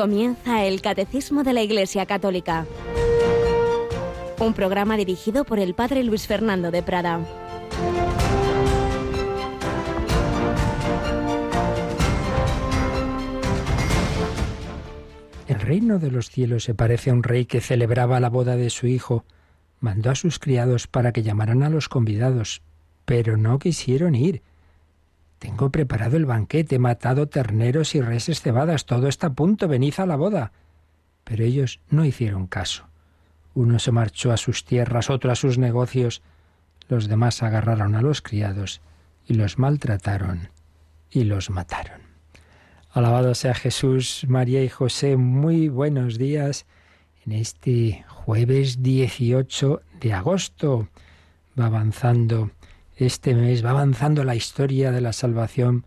Comienza el Catecismo de la Iglesia Católica. Un programa dirigido por el Padre Luis Fernando de Prada. El reino de los cielos se parece a un rey que celebraba la boda de su hijo. Mandó a sus criados para que llamaran a los convidados, pero no quisieron ir. Tengo preparado el banquete, matado terneros y reses cebadas, todo está a punto, venid a la boda. Pero ellos no hicieron caso. Uno se marchó a sus tierras, otro a sus negocios. Los demás agarraron a los criados y los maltrataron y los mataron. Alabado sea Jesús, María y José, muy buenos días en este jueves 18 de agosto. Va avanzando este mes va avanzando la historia de la salvación,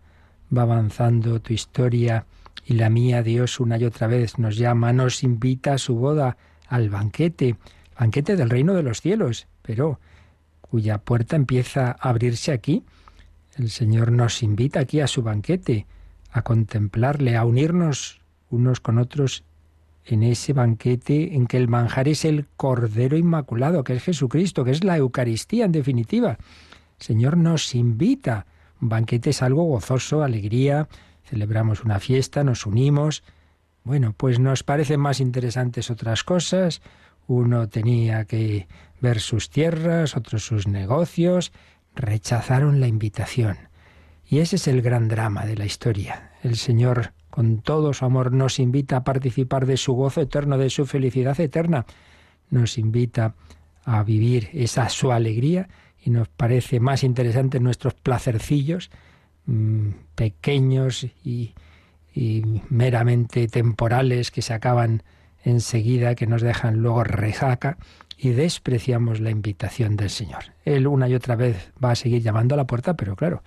va avanzando tu historia y la mía. Dios una y otra vez nos llama, nos invita a su boda, al banquete, banquete del reino de los cielos, pero cuya puerta empieza a abrirse aquí. El Señor nos invita aquí a su banquete, a contemplarle, a unirnos unos con otros en ese banquete en que el manjar es el Cordero Inmaculado, que es Jesucristo, que es la Eucaristía en definitiva. Señor nos invita. Un banquete es algo gozoso, alegría, celebramos una fiesta, nos unimos. Bueno, pues nos parecen más interesantes otras cosas. Uno tenía que ver sus tierras, otros sus negocios. Rechazaron la invitación. Y ese es el gran drama de la historia. El Señor, con todo su amor, nos invita a participar de su gozo eterno, de su felicidad eterna. Nos invita a vivir esa su alegría y nos parece más interesante nuestros placercillos mm, pequeños y, meramente temporales que se acaban enseguida, que nos dejan luego resaca y despreciamos la invitación del Señor. Él una y otra vez va a seguir llamando a la puerta, pero claro,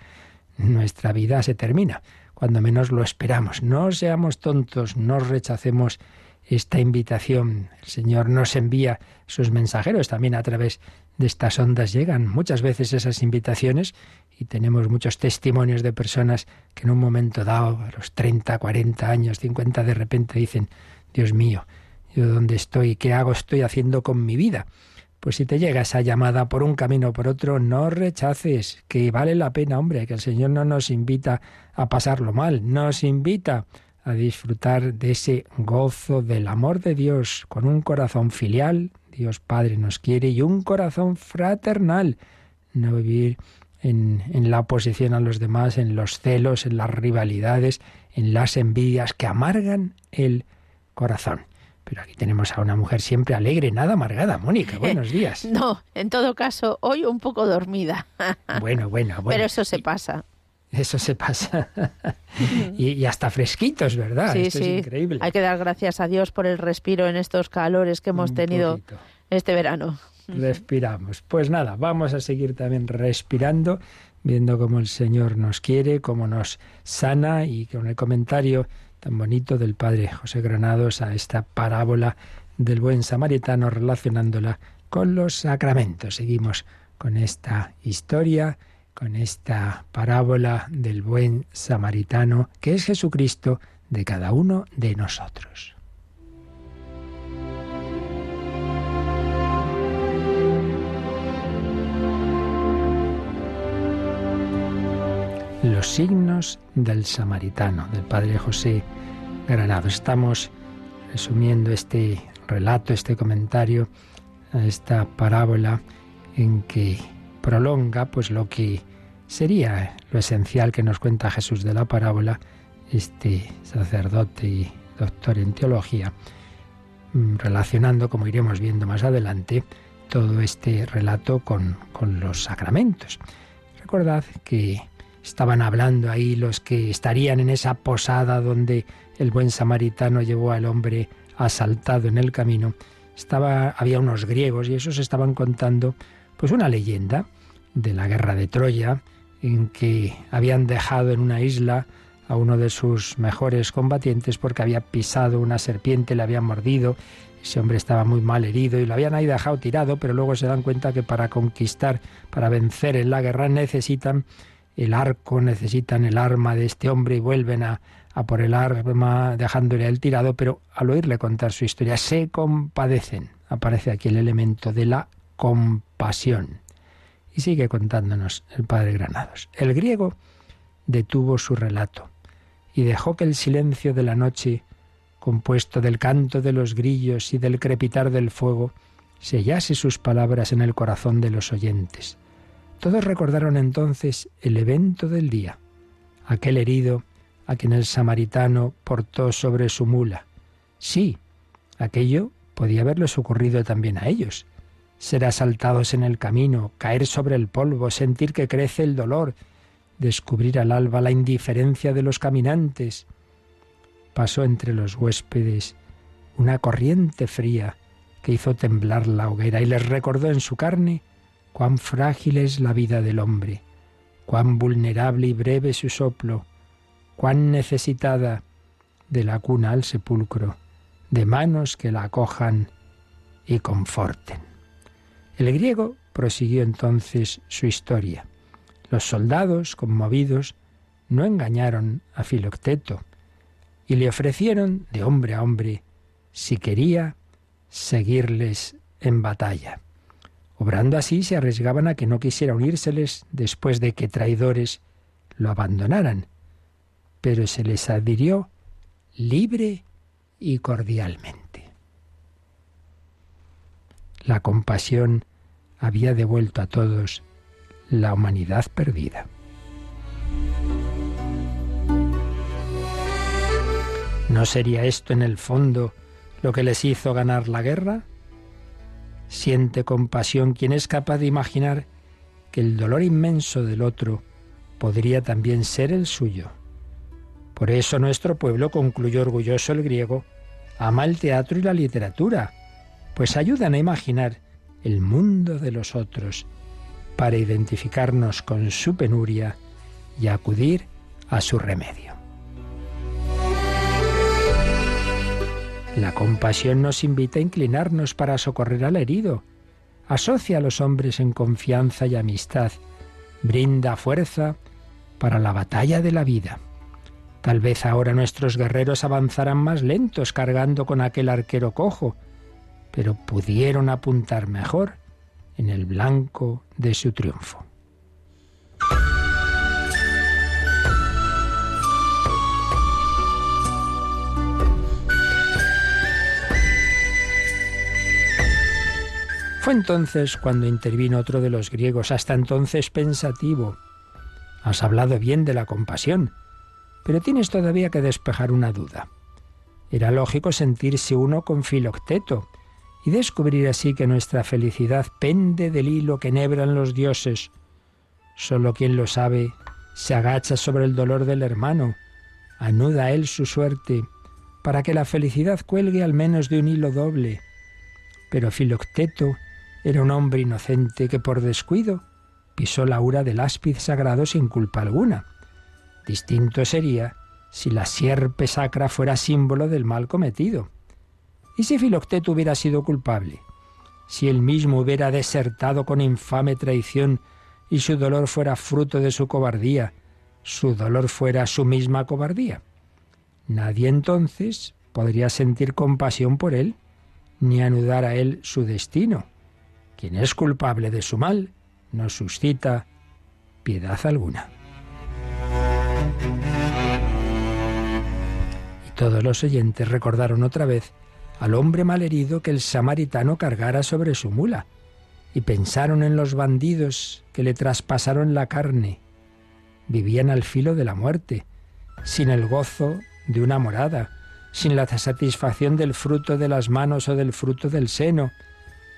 nuestra vida se termina cuando menos lo esperamos. No seamos tontos, no rechacemos esta invitación. El Señor nos envía sus mensajeros también a través de estas ondas llegan. Muchas veces esas invitaciones y tenemos muchos testimonios de personas que en un momento dado, a los 30, 40 años, 50, de repente dicen, Dios mío, yo dónde estoy, qué hago, estoy haciendo con mi vida. Pues si te llega esa llamada por un camino o por otro, no rechaces, que vale la pena, hombre, que el Señor no nos invita a pasarlo mal, nos invita a disfrutar de ese gozo del amor de Dios con un corazón filial, Dios Padre nos quiere y un corazón fraternal. No vivir en, en, la oposición a los demás, en los celos, en las rivalidades, en las envidias que amargan el corazón. Pero aquí tenemos a una mujer siempre alegre, nada amargada. Mónica, buenos días. No, en todo caso, hoy un poco dormida. Bueno, bueno, bueno. Pero eso se pasa. Eso se pasa. y, y, hasta fresquitos, ¿verdad? Sí, Esto sí. es increíble. Hay que dar gracias a Dios por el respiro en estos calores que hemos Un tenido poquito. este verano. Respiramos. Pues nada, vamos a seguir también respirando, viendo cómo el Señor nos quiere, cómo nos sana y con el comentario tan bonito del Padre José Granados a esta parábola del buen samaritano relacionándola con los sacramentos. Seguimos con esta historia, con esta parábola del buen samaritano, que es Jesucristo de cada uno de nosotros. Los signos del samaritano, del padre José Granado. Estamos resumiendo este relato, este comentario, esta parábola en que prolonga pues lo que sería lo esencial que nos cuenta Jesús de la parábola, este sacerdote y doctor en teología, mm, relacionando, como iremos viendo más adelante, todo este relato con, con los sacramentos. Recordad que estaban hablando ahí los que estarían en esa posada donde el buen samaritano llevó al hombre asaltado en el camino. Estaba, había unos griegos y esos estaban contando pues una leyenda de la guerra de Troya en que habían dejado en una isla a uno de sus mejores combatientes porque había pisado una serpiente, le había mordido, ese hombre estaba muy mal herido y lo habían ahí dejado tirado, pero luego se dan cuenta que para conquistar, para vencer en la guerra necesitan el arco, necesitan el arma de este hombre y vuelven a, a por el arma dejándole el tirado, pero al oírle contar su historia se compadecen. Aparece aquí el elemento de la compasión. Y sigue contándonos el padre Granados. El griego detuvo su relato y dejó que el silencio de la noche, compuesto del canto de los grillos y del crepitar del fuego, sellase sus palabras en el corazón de los oyentes. Todos recordaron entonces el evento del día, aquel herido a quien el samaritano portó sobre su mula. Sí, aquello podía haberles ocurrido también a ellos. Ser asaltados en el camino, caer sobre el polvo, sentir que crece el dolor, descubrir al alba la indiferencia de los caminantes. Pasó entre los huéspedes una corriente fría que hizo temblar la hoguera y les recordó en su carne cuán frágil es la vida del hombre, cuán vulnerable y breve su soplo, cuán necesitada de la cuna al sepulcro, de manos que la acojan y conforten. El griego prosiguió entonces su historia. Los soldados, conmovidos, no engañaron a Filocteto y le ofrecieron, de hombre a hombre, si quería seguirles en batalla. Obrando así se arriesgaban a que no quisiera unírseles después de que traidores lo abandonaran, pero se les adhirió libre y cordialmente. La compasión había devuelto a todos la humanidad perdida. ¿No sería esto en el fondo lo que les hizo ganar la guerra? Siente compasión quien es capaz de imaginar que el dolor inmenso del otro podría también ser el suyo. Por eso nuestro pueblo, concluyó orgulloso el griego, ama el teatro y la literatura, pues ayudan a imaginar el mundo de los otros para identificarnos con su penuria y acudir a su remedio. La compasión nos invita a inclinarnos para socorrer al herido, asocia a los hombres en confianza y amistad, brinda fuerza para la batalla de la vida. Tal vez ahora nuestros guerreros avanzarán más lentos cargando con aquel arquero cojo, pero pudieron apuntar mejor en el blanco de su triunfo. Fue entonces cuando intervino otro de los griegos, hasta entonces pensativo. Has hablado bien de la compasión, pero tienes todavía que despejar una duda. Era lógico sentirse uno con Filocteto y descubrir así que nuestra felicidad pende del hilo que nebran los dioses. Solo quien lo sabe se agacha sobre el dolor del hermano, anuda él su suerte, para que la felicidad cuelgue al menos de un hilo doble. Pero Filocteto era un hombre inocente que por descuido pisó la ura del áspid sagrado sin culpa alguna. Distinto sería si la sierpe sacra fuera símbolo del mal cometido. ¿Y si Filocteto hubiera sido culpable? Si él mismo hubiera desertado con infame traición y su dolor fuera fruto de su cobardía, su dolor fuera su misma cobardía. Nadie entonces podría sentir compasión por él, ni anudar a él su destino. Quien es culpable de su mal no suscita piedad alguna. Y todos los oyentes recordaron otra vez al hombre malherido que el samaritano cargara sobre su mula, y pensaron en los bandidos que le traspasaron la carne. Vivían al filo de la muerte, sin el gozo de una morada, sin la satisfacción del fruto de las manos o del fruto del seno,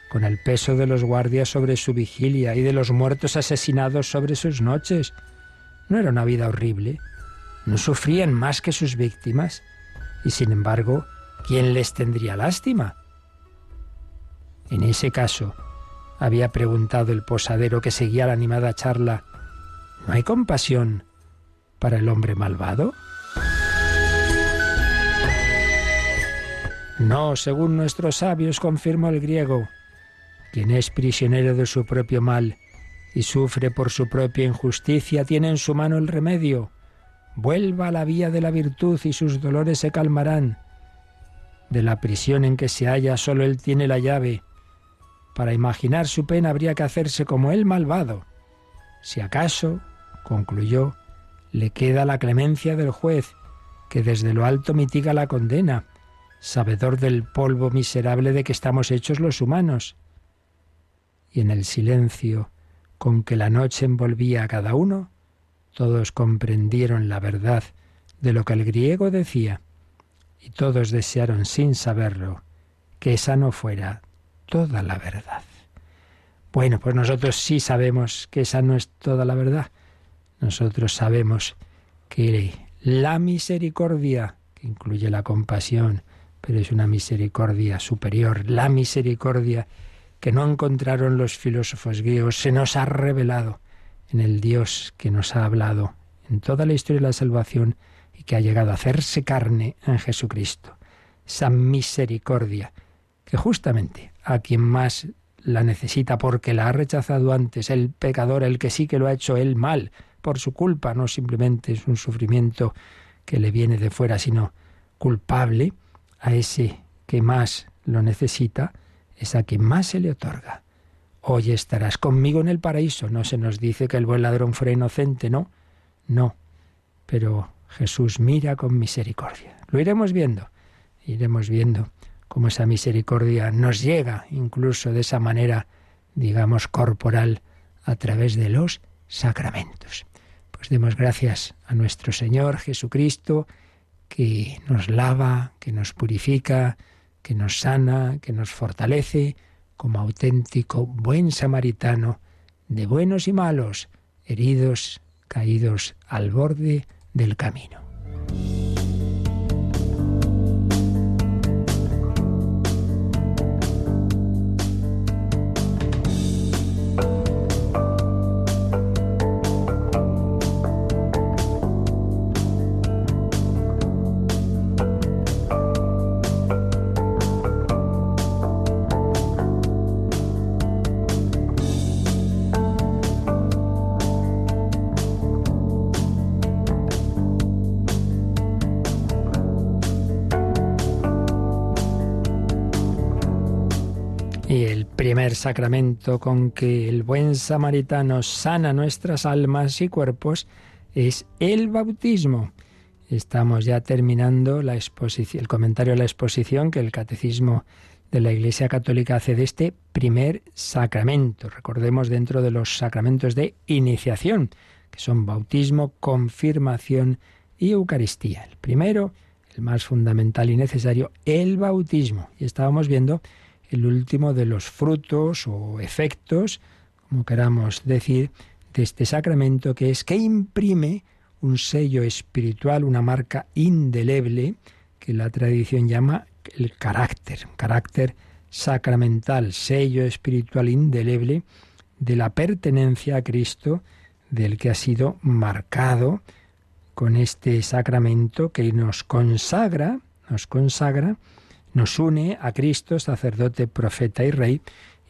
con el peso de los guardias sobre su vigilia y de los muertos asesinados sobre sus noches. No era una vida horrible. No sufrían más que sus víctimas. Y sin embargo, ¿quién les tendría lástima? En ese caso, había preguntado el posadero que seguía la animada charla, ¿no hay compasión para el hombre malvado? No, según nuestros sabios, confirmó el griego. Quien es prisionero de su propio mal y sufre por su propia injusticia tiene en su mano el remedio. vuelva a la vía de la virtud y sus dolores se calmarán. De la prisión en que se halla solo él tiene la llave. Para imaginar su pena habría que hacerse como el malvado. Si acaso, concluyó, le queda la clemencia del juez, que desde lo alto mitiga la condena, sabedor del polvo miserable de que estamos hechos los humanos. Y en el silencio con que la noche envolvía a cada uno, todos comprendieron la verdad de lo que el griego decía, y todos desearon sin saberlo que esa no fuera toda la verdad. Bueno, pues nosotros sí sabemos que esa no es toda la verdad. Nosotros sabemos que la misericordia, que incluye la compasión, pero es una misericordia superior, la misericordia que no encontraron los filósofos griegos, se nos ha revelado en el Dios que nos ha hablado en toda la historia de la salvación y que ha llegado a hacerse carne en Jesucristo. Esa misericordia que justamente a quien más la necesita porque la ha rechazado antes, el pecador, el que sí que lo ha hecho él mal, por su culpa, no simplemente es un sufrimiento que le viene de fuera, sino culpable, a ese que más lo necesita, es a quien más se le otorga. Hoy estarás conmigo en el paraíso. No se nos dice que el buen ladrón fuera inocente, no, no. Pero Jesús mira con misericordia. Lo iremos viendo, iremos viendo cómo esa misericordia nos llega incluso de esa manera, digamos, corporal, a través de los sacramentos. Pues demos gracias a nuestro Señor Jesucristo, que nos lava, que nos purifica, que nos sana, que nos fortalece como auténtico buen samaritano de buenos y malos, heridos, caídos al borde del camino. Sacramento con que el buen samaritano sana nuestras almas y cuerpos es el bautismo. Estamos ya terminando el comentario de la exposición que el catecismo de la Iglesia Católica hace de este primer sacramento. Recordemos dentro de los sacramentos de iniciación, que son bautismo, confirmación y Eucaristía. El primero, el más fundamental y necesario, el bautismo. Y estábamos viendo el último de los frutos o efectos, como queramos decir, de este sacramento, que es que imprime un sello espiritual, una marca indeleble, que la tradición llama el carácter, carácter sacramental, sello espiritual indeleble de la pertenencia a Cristo, del que ha sido marcado con este sacramento que nos consagra, nos consagra nos une a Cristo, sacerdote, profeta y rey,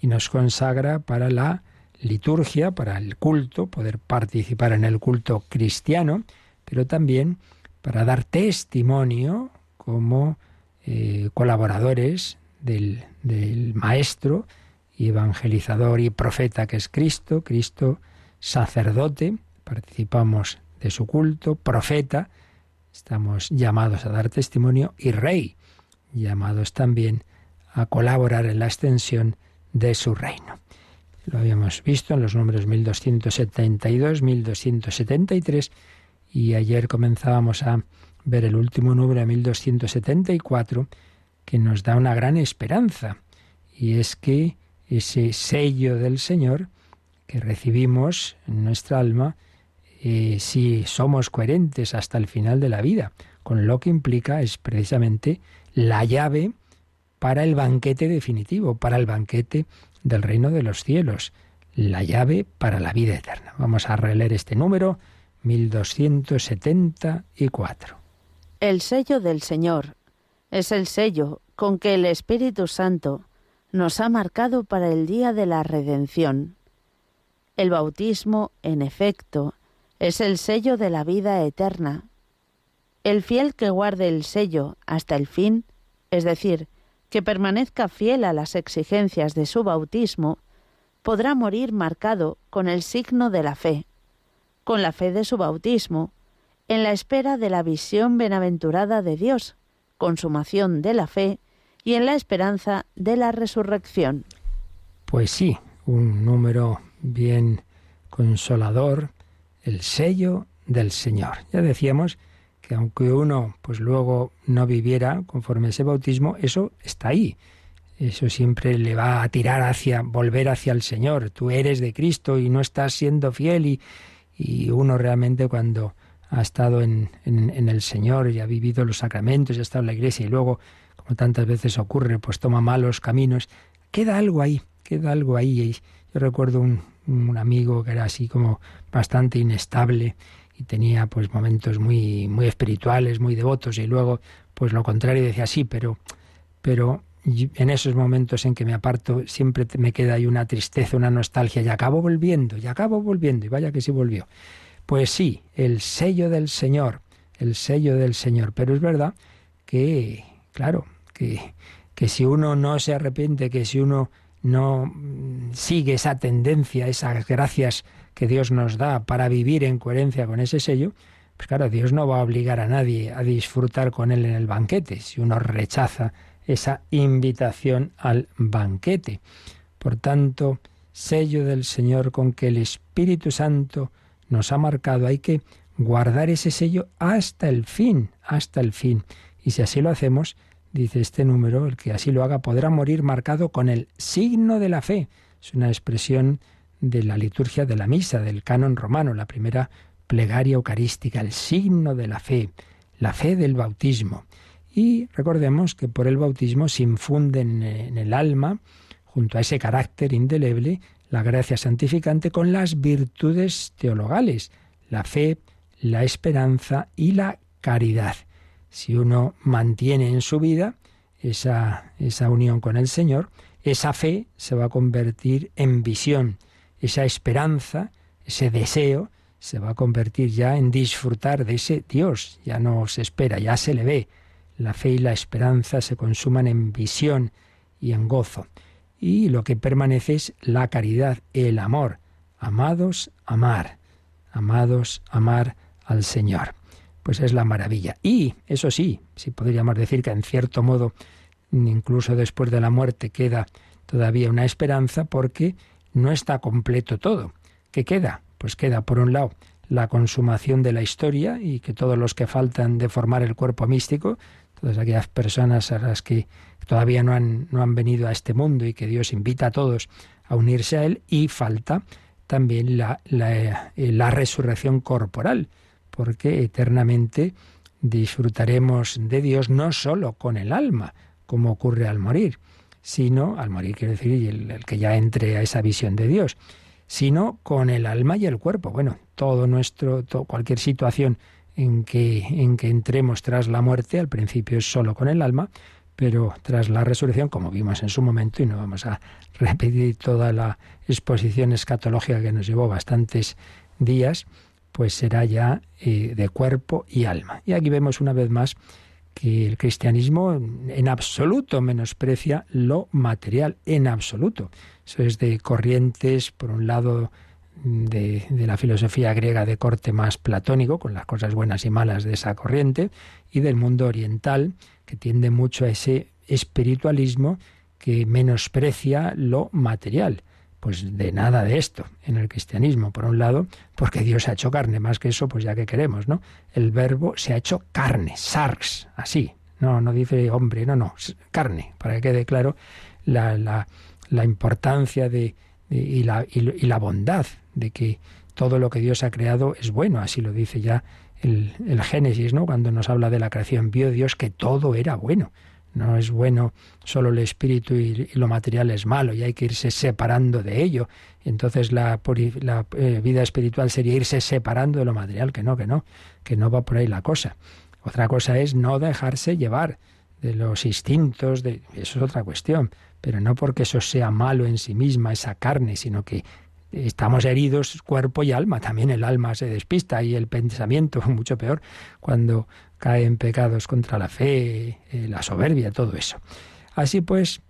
y nos consagra para la liturgia, para el culto, poder participar en el culto cristiano, pero también para dar testimonio como eh, colaboradores del, del Maestro y evangelizador y profeta que es Cristo, Cristo sacerdote, participamos de su culto, profeta, estamos llamados a dar testimonio y rey, llamados también a colaborar en la extensión de su reino. Lo habíamos visto en los números 1272, 1273 y ayer comenzábamos a ver el último número 1274 que nos da una gran esperanza y es que ese sello del Señor que recibimos en nuestra alma, eh, si somos coherentes hasta el final de la vida, con lo que implica es precisamente la llave para el banquete definitivo, para el banquete del reino de los cielos, la llave para la vida eterna. Vamos a releer este número 1274. El sello del Señor es el sello con que el Espíritu Santo nos ha marcado para el día de la redención. El bautismo, en efecto, es el sello de la vida eterna El fiel que guarde el sello hasta el fin, es decir, que permanezca fiel a las exigencias de su bautismo, podrá morir marcado con el signo de la fe, con la fe de su bautismo, en la espera de la visión benaventurada de Dios, consumación de la fe, y en la esperanza de la resurrección. Pues sí, un número bien consolador, el sello del Señor. Ya decíamos que aunque uno pues luego no viviera conforme ese bautismo, eso está ahí. Eso siempre le va a tirar hacia, volver hacia el Señor. Tú eres de Cristo y no estás siendo fiel y, y uno realmente cuando ha estado en, en, el Señor y ha vivido los sacramentos y ha estado en la iglesia y luego, como tantas veces ocurre, pues toma malos caminos, queda algo ahí, queda algo ahí. Yo recuerdo un, un amigo que era así como bastante inestable y tenía pues momentos muy muy espirituales, muy devotos y luego pues lo contrario decía sí, pero pero en esos momentos en que me aparto siempre me queda ahí una tristeza, una nostalgia y acabo volviendo, y acabo volviendo y vaya que sí volvió. Pues sí, el sello del Señor, el sello del Señor, pero es verdad que claro, que que si uno no se arrepiente, que si uno no mm, sigue esa tendencia, esas gracias que Dios nos da para vivir en coherencia con ese sello, pues claro, Dios no va a obligar a nadie a disfrutar con Él en el banquete, si uno rechaza esa invitación al banquete. Por tanto, sello del Señor con que el Espíritu Santo nos ha marcado, hay que guardar ese sello hasta el fin, hasta el fin. Y si así lo hacemos, dice este número, el que así lo haga podrá morir marcado con el signo de la fe. Es una expresión de la liturgia de la misa, del canon romano, la primera plegaria eucarística, el signo de la fe, la fe del bautismo. Y recordemos que por el bautismo se infunde en el alma, junto a ese carácter indeleble, la gracia santificante con las virtudes teologales, la fe, la esperanza y la caridad. Si uno mantiene en su vida esa, esa unión con el Señor, esa fe se va a convertir en visión, esa esperanza, ese deseo, se va a convertir ya en disfrutar de ese Dios, ya no se espera, ya se le ve. La fe y la esperanza se consuman en visión y en gozo. Y lo que permanece es la caridad, el amor. Amados, amar. Amados, amar al Señor pues es la maravilla. Y, eso sí, si podríamos decir que en cierto modo, incluso después de la muerte, queda todavía una esperanza porque no está completo todo. ¿Qué queda? Pues queda, por un lado, la consumación de la historia y que todos los que faltan de formar el cuerpo místico, todas aquellas personas a las que todavía no han, no han venido a este mundo y que Dios invita a todos a unirse a Él, y falta también la, la, eh, la resurrección corporal porque eternamente disfrutaremos de Dios no sólo con el alma, como ocurre al morir, sino, al morir quiere decir el, que ya entre a esa visión de Dios, sino con el alma y el cuerpo. Bueno, todo nuestro, cualquier situación en que, en que entremos tras la muerte, al principio es solo con el alma, pero tras la resurrección, como vimos en su momento, y no vamos a repetir toda la exposición escatológica que nos llevó bastantes días, pues será ya eh, de cuerpo y alma. Y aquí vemos una vez más que el cristianismo en absoluto menosprecia lo material, en absoluto. Eso es de corrientes, por un lado, de, de, la filosofía griega de corte más platónico, con las cosas buenas y malas de esa corriente, y del mundo oriental, que tiende mucho a ese espiritualismo que menosprecia lo material. Pues de nada de esto en el cristianismo, por un lado, porque Dios ha hecho carne, más que eso, pues ya que queremos, ¿no? El verbo se ha hecho carne, sarx, así. No, no dice hombre, no, no, carne, para que quede claro la, la, la importancia de, y, la, y, la bondad de que todo lo que Dios ha creado es bueno, así lo dice ya el, el Génesis, ¿no? Cuando nos habla de la creación, vio Dios que todo era bueno. No es bueno solo el espíritu y, lo material es malo y hay que irse separando de ello. Entonces la, eh, vida espiritual sería irse separando de lo material, que no, que no, que no va por ahí la cosa. Otra cosa es no dejarse llevar de los instintos, de, eso es otra cuestión, pero no porque eso sea malo en sí misma, esa carne, sino que estamos heridos cuerpo y alma, también el alma se despista y el pensamiento, mucho peor, cuando caen pecados contra la fe, eh, la soberbia, todo eso. Así pues,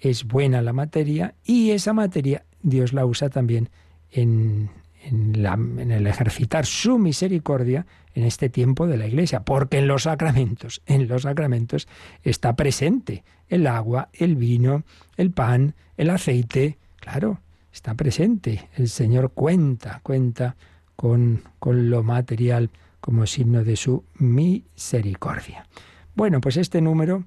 es buena la materia y esa materia Dios la usa también en, en, el ejercitar su misericordia en este tiempo de la Iglesia, porque en los sacramentos, en los sacramentos está presente el agua, el vino, el pan, el aceite, claro, está presente. El Señor cuenta, cuenta con, con lo material como signo de su misericordia. Bueno, pues este número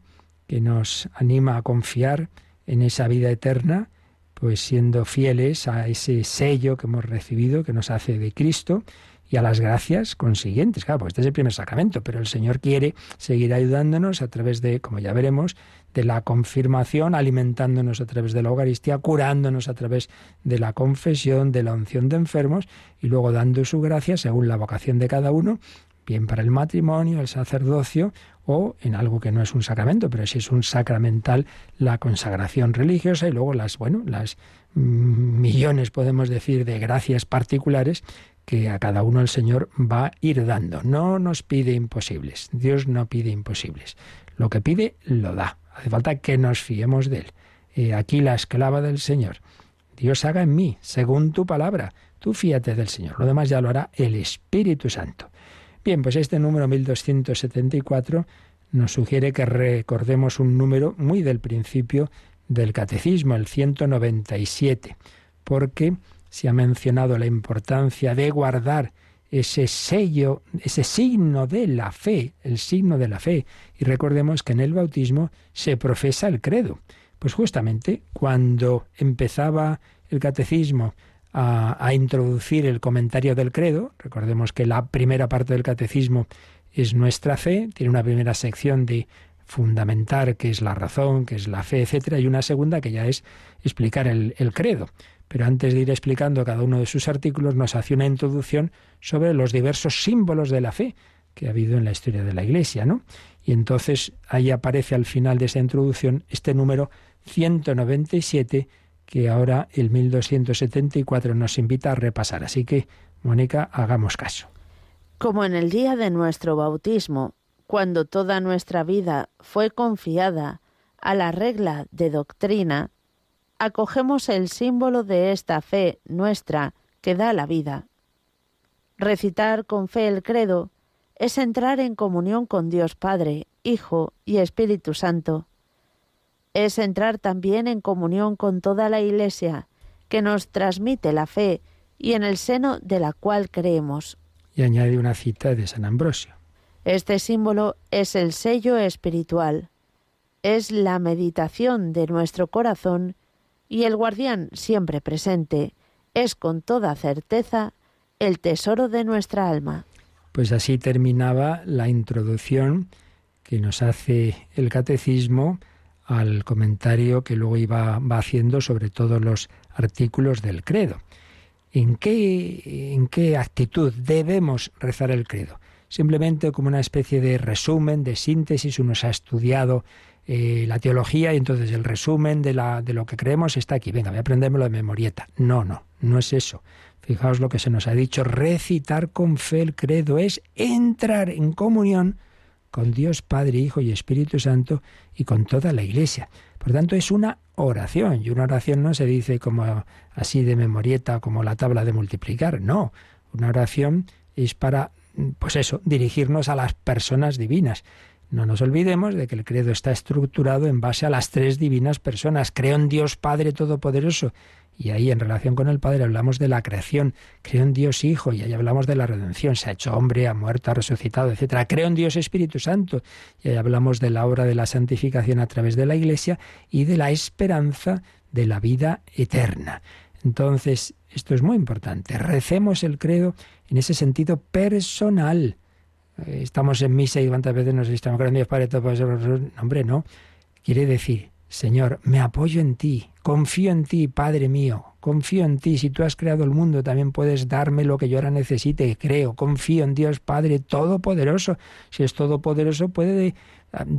que nos anima a confiar en esa vida eterna, pues siendo fieles a ese sello que hemos recibido, que nos hace de Cristo, y a las gracias consiguientes. Claro, pues este es el primer sacramento, pero el Señor quiere seguir ayudándonos a través de, como ya veremos, de la confirmación, alimentándonos a través de la Eucaristía, curándonos a través de la confesión, de la unción de enfermos y luego dando su gracia según la vocación de cada uno, bien para el matrimonio, el sacerdocio o en algo que no es un sacramento, pero sí es un sacramental la consagración religiosa y luego las, bueno, las millones podemos decir de gracias particulares que a cada uno el Señor va a ir dando. No nos pide imposibles. Dios no pide imposibles. Lo que pide, lo da. Hace falta que nos fiemos de Él. aquí la esclava del Señor. Dios haga en mí, según tu palabra. Tú fíate del Señor. Lo demás ya lo hará el Espíritu Santo. Bien, pues este número 1274 nos sugiere que recordemos un número muy del principio del catecismo, el 197, porque se ha mencionado la importancia de guardar ese sello, ese signo de la fe, el signo de la fe. Y recordemos que en el bautismo se profesa el credo. Pues justamente cuando empezaba el catecismo a, a, introducir el comentario del credo, recordemos que la primera parte del catecismo es nuestra fe, tiene una primera sección de fundamentar qué es la razón, qué es la fe, etcétera, y una segunda que ya es explicar el, el credo. Pero antes de ir explicando cada uno de sus artículos, nos hace una introducción sobre los diversos símbolos de la fe que ha habido en la historia de la Iglesia, ¿no? Y entonces ahí aparece al final de esa introducción este número 197 que ahora el 1274 nos invita a repasar. Así que, Mónica, hagamos caso. Como en el día de nuestro bautismo, cuando toda nuestra vida fue confiada a la regla de doctrina, acogemos el símbolo de esta fe nuestra que da la vida. Recitar con fe el credo es entrar en comunión con Dios Padre, Hijo y Espíritu Santo. Es entrar también en comunión con toda la Iglesia, que nos transmite la fe y en el seno de la cual creemos. Y añade una cita de San Ambrosio. Este símbolo es el sello espiritual, es la meditación de nuestro corazón y el guardián siempre presente es con toda certeza el tesoro de nuestra alma. Pues así terminaba la introducción que nos hace el catecismo al comentario que luego iba va haciendo sobre todos los artículos del credo. ¿En qué, ¿En qué actitud debemos rezar el credo? Simplemente como una especie de resumen, de síntesis, uno se ha estudiado eh, la teología y entonces el resumen de, la, de lo que creemos está aquí. Venga, voy a aprendérmelo de memorieta. No, no, no es eso. Fijaos lo que se nos ha dicho. Recitar con fe el credo es entrar en comunión con Dios Padre, Hijo y Espíritu Santo y con toda la Iglesia. Por tanto, es una oración. Y una oración no se dice como así de memorieta, como la tabla de multiplicar. No, una oración es para, pues eso, dirigirnos a las personas divinas. No nos olvidemos de que el credo está estructurado en base a las tres divinas personas. Creo en Dios Padre Todopoderoso. Y ahí en relación con el Padre hablamos de la creación. Creo en Dios Hijo y ahí hablamos de la redención. Se ha hecho hombre, ha muerto, ha resucitado, etc. Creo en Dios Espíritu Santo. Y ahí hablamos de la obra de la santificación a través de la Iglesia y de la esperanza de la vida eterna. Entonces, esto es muy importante. Recemos el credo en ese sentido personal estamos en misa y cuántas veces nos estamos con Dios Padre, todo no, hombre, no. Quiere decir, Señor, me apoyo en ti, confío en ti, Padre mío, confío en ti. Si tú has creado el mundo, también puedes darme lo que yo ahora necesite. Creo, confío en Dios Padre Todopoderoso. Si es Todopoderoso, puede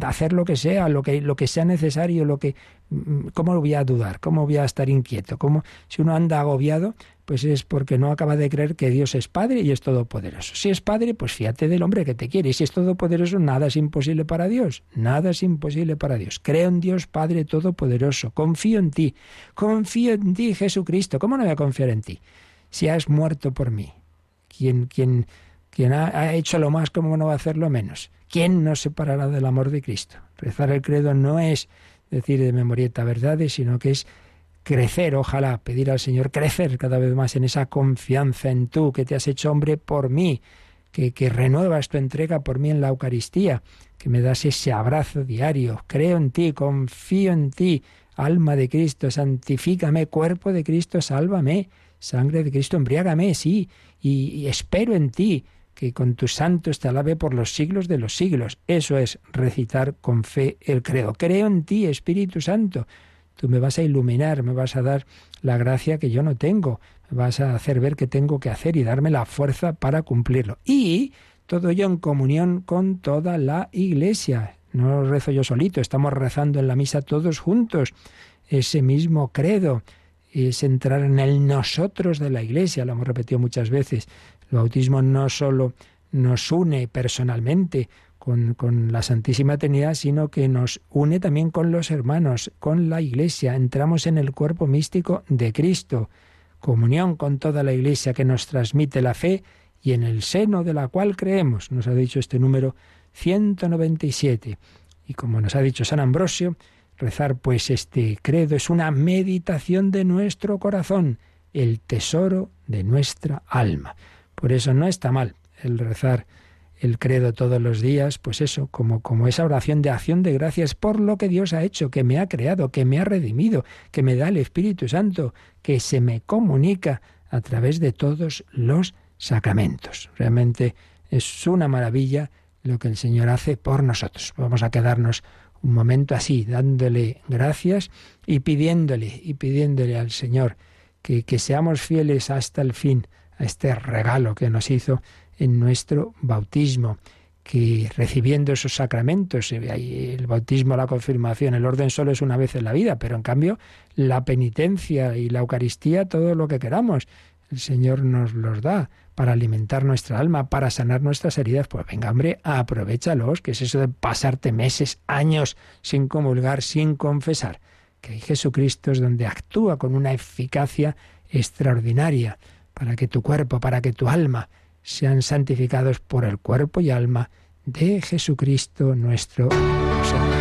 hacer lo que sea, lo que, lo que sea necesario, lo que, mm, ¿cómo voy a dudar? ¿Cómo voy a estar inquieto? ¿Cómo, si uno anda agobiado, pues es porque no acaba de creer que Dios es Padre y es todopoderoso. Si es Padre, pues fíjate del hombre que te quiere. Y si es todopoderoso, nada es imposible para Dios. Nada es imposible para Dios. Creo en Dios Padre todopoderoso. Confío en ti. Confío en ti, Jesucristo. ¿Cómo no voy a confiar en ti? Si has muerto por mí. ¿Quién, quién, quien ha, hecho lo más, ¿cómo no va a hacer lo menos? ¿Quién nos separará del amor de Cristo? Rezar el credo no es decir de memorieta verdades, sino que es crecer, ojalá, pedir al Señor crecer cada vez más en esa confianza en tú, que te has hecho hombre por mí, que, que renuevas tu entrega por mí en la Eucaristía, que me das ese abrazo diario. Creo en ti, confío en ti, alma de Cristo, santifícame, cuerpo de Cristo, sálvame, sangre de Cristo, embriágame, sí, y espero en ti que con tus santos te alabe por los siglos de los siglos. Eso es recitar con fe el credo. Creo en ti, Espíritu Santo. Tú me vas a iluminar, me vas a dar la gracia que yo no tengo, me vas a hacer ver qué tengo que hacer y darme la fuerza para cumplirlo. Y todo ello en comunión con toda la Iglesia. No rezo yo solito, estamos rezando en la misa todos juntos. Ese mismo credo es entrar en el nosotros de la Iglesia, lo hemos repetido muchas veces. El bautismo no solo nos une personalmente con, con, la Santísima Trinidad, sino que nos une también con los hermanos, con la Iglesia. Entramos en el cuerpo místico de Cristo, comunión con toda la Iglesia que nos transmite la fe y en el seno de la cual creemos, nos ha dicho este número 197. Y como nos ha dicho San Ambrosio, rezar pues este credo es una meditación de nuestro corazón, el tesoro de nuestra alma. Por eso no está mal el rezar el credo todos los días, pues eso, como, como esa oración de acción de gracias por lo que Dios ha hecho, que me ha creado, que me ha redimido, que me da el Espíritu Santo, que se me comunica a través de todos los sacramentos. Realmente es una maravilla lo que el Señor hace por nosotros. Vamos a quedarnos un momento así, dándole gracias y pidiéndole, y pidiéndole al Señor que, que seamos fieles hasta el fin a este regalo que nos hizo en nuestro bautismo, que recibiendo esos sacramentos, el bautismo, la confirmación, el orden solo es una vez en la vida, pero en cambio la penitencia y la Eucaristía, todo lo que queramos, el Señor nos los da para alimentar nuestra alma, para sanar nuestras heridas. Pues venga, hombre, aprovechalos, que es eso de pasarte meses, años sin comulgar, sin confesar. Que Jesucristo es donde actúa con una eficacia extraordinaria para que tu cuerpo, para que tu alma sean santificados por el cuerpo y alma de Jesucristo nuestro Señor.